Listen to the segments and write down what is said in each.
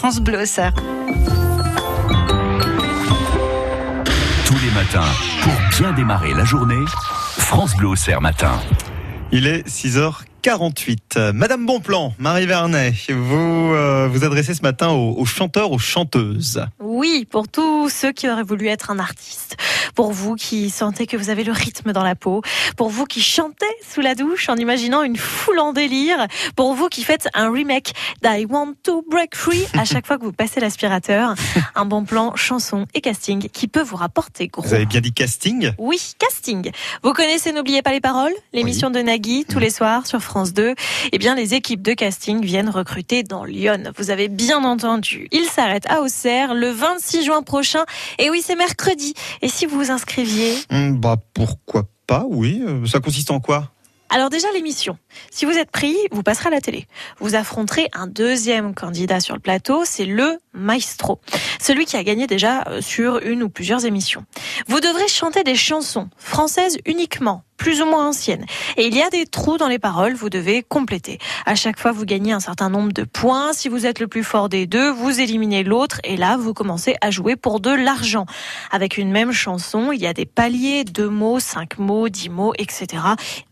France Bleu Auxerre. Tous les matins, pour bien démarrer la journée, France Bleu Auxerre matin. Il est 6h48. Madame Bonplan, Marie Vernet, vous euh, vous adressez ce matin aux, aux chanteurs, aux chanteuses. Oui, pour tous ceux qui auraient voulu être un artiste, pour vous qui sentez que vous avez le rythme dans la peau, pour vous qui chantez sous la douche en imaginant une foule en délire, pour vous qui faites un remake d'I Want to Break Free à chaque fois que vous passez l'aspirateur, un bon plan chanson et casting qui peut vous rapporter gros. Vous avez bien dit casting? Oui, casting. Vous connaissez N'oubliez pas les paroles, l'émission de Nagui tous les soirs sur France 2. Eh bien, les équipes de casting viennent recruter dans Lyon. Vous avez bien entendu. Ils s'arrêtent à Auxerre le 26 juin prochain. Et oui, c'est mercredi. Et si vous vous inscriviez Hmm, Bah pourquoi pas, oui. Euh, Ça consiste en quoi? Alors déjà l'émission. Si vous êtes pris, vous passerez à la télé. Vous affronterez un deuxième candidat sur le plateau, c'est le maestro. Celui qui a gagné déjà euh, sur une ou plusieurs émissions. Vous devrez chanter des chansons françaises uniquement, plus ou moins anciennes. Et il y a des trous dans les paroles, vous devez compléter. À chaque fois, vous gagnez un certain nombre de points. Si vous êtes le plus fort des deux, vous éliminez l'autre et là, vous commencez à jouer pour de l'argent. Avec une même chanson, il y a des paliers, deux mots, cinq mots, dix mots, etc.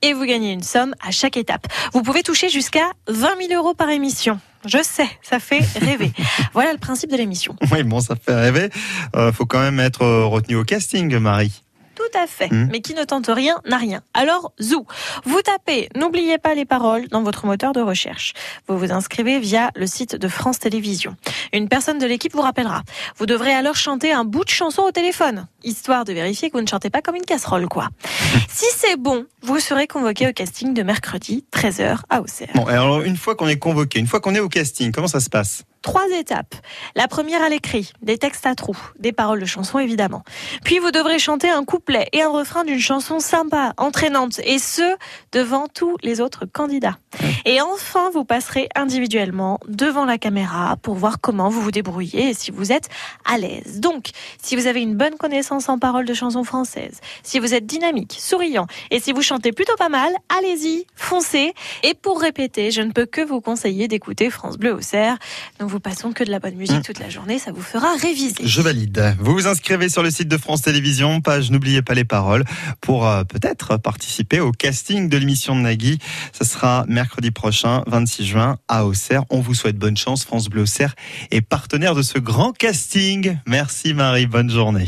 Et vous gagnez une somme à chaque étape. Vous pouvez toucher jusqu'à 20 000 euros par émission. Je sais, ça fait rêver. voilà le principe de l'émission. Oui, bon, ça fait rêver. Euh, faut quand même être euh, retenu au casting, Marie. Tout à fait. Hmm. Mais qui ne tente rien n'a rien. Alors, zou. Vous tapez, n'oubliez pas les paroles dans votre moteur de recherche. Vous vous inscrivez via le site de France Télévisions. Une personne de l'équipe vous rappellera. Vous devrez alors chanter un bout de chanson au téléphone, histoire de vérifier que vous ne chantez pas comme une casserole, quoi. si c'est bon, vous serez convoqué au casting de mercredi, 13h à Auxerre. Bon, alors une fois qu'on est convoqué, une fois qu'on est au casting, comment ça se passe? Trois étapes. La première à l'écrit, des textes à trous, des paroles de chansons évidemment. Puis vous devrez chanter un couplet et un refrain d'une chanson sympa, entraînante, et ce, devant tous les autres candidats. Et enfin, vous passerez individuellement devant la caméra pour voir comment vous vous débrouillez et si vous êtes à l'aise. Donc, si vous avez une bonne connaissance en paroles de chansons françaises, si vous êtes dynamique, souriant, et si vous chantez plutôt pas mal, allez-y, foncez. Et pour répéter, je ne peux que vous conseiller d'écouter France Bleu Auxerre. Nous passons que de la bonne musique toute la journée, ça vous fera réviser. Je valide. Vous vous inscrivez sur le site de France Télévisions, page N'oubliez pas les paroles, pour euh, peut-être participer au casting de l'émission de Nagui. Ce sera mercredi prochain, 26 juin, à Auxerre. On vous souhaite bonne chance. France Bleu Auxerre est partenaire de ce grand casting. Merci Marie, bonne journée.